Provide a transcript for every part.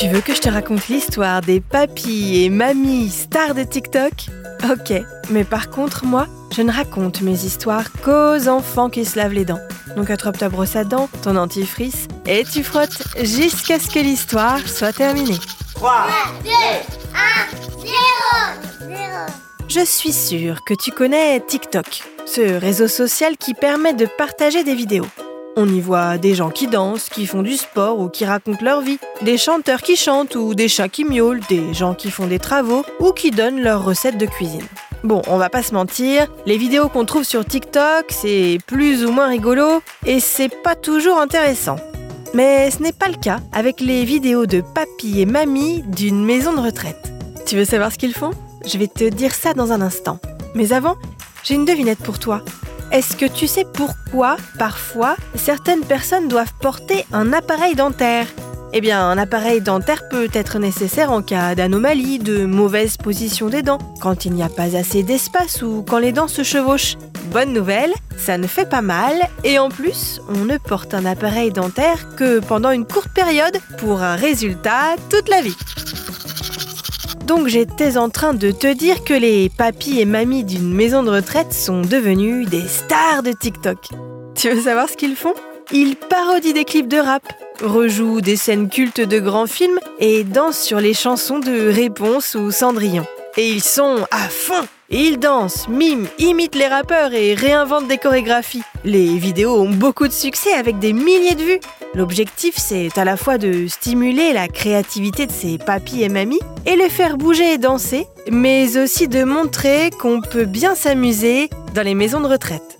Tu veux que je te raconte l'histoire des papis et mamies stars de TikTok? Ok, mais par contre, moi, je ne raconte mes histoires qu'aux enfants qui se lavent les dents. Donc attrape ta brosse à dents, ton dentifrice, et tu frottes jusqu'à ce que l'histoire soit terminée. 3, 2, 1, 0, 0. Je suis sûre que tu connais TikTok, ce réseau social qui permet de partager des vidéos. On y voit des gens qui dansent, qui font du sport ou qui racontent leur vie, des chanteurs qui chantent ou des chats qui miaulent, des gens qui font des travaux ou qui donnent leurs recettes de cuisine. Bon, on va pas se mentir, les vidéos qu'on trouve sur TikTok, c'est plus ou moins rigolo et c'est pas toujours intéressant. Mais ce n'est pas le cas avec les vidéos de papy et mamie d'une maison de retraite. Tu veux savoir ce qu'ils font? Je vais te dire ça dans un instant. Mais avant, j'ai une devinette pour toi. Est-ce que tu sais pourquoi, parfois, certaines personnes doivent porter un appareil dentaire? Eh bien, un appareil dentaire peut être nécessaire en cas d'anomalie, de mauvaise position des dents, quand il n'y a pas assez d'espace ou quand les dents se chevauchent. Bonne nouvelle, ça ne fait pas mal et en plus, on ne porte un appareil dentaire que pendant une courte période pour un résultat toute la vie. Donc j'étais en train de te dire que les papis et mamies d'une maison de retraite sont devenus des stars de TikTok. Tu veux savoir ce qu'ils font? Ils parodient des clips de rap, rejouent des scènes cultes de grands films et dansent sur les chansons de Réponse ou Cendrillon. Et ils sont à fond Ils dansent, miment, imitent les rappeurs et réinventent des chorégraphies. Les vidéos ont beaucoup de succès avec des milliers de vues. L'objectif, c'est à la fois de stimuler la créativité de ces papis et mamies et les faire bouger et danser, mais aussi de montrer qu'on peut bien s'amuser dans les maisons de retraite.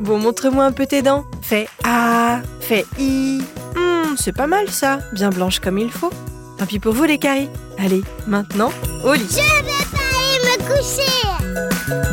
Bon, montre-moi un peu tes dents. Fais A, fais I. Hmm, c'est pas mal ça, bien blanche comme il faut. Tant pis pour vous les caries. Allez, maintenant, au lit. Je vais pas aller me coucher.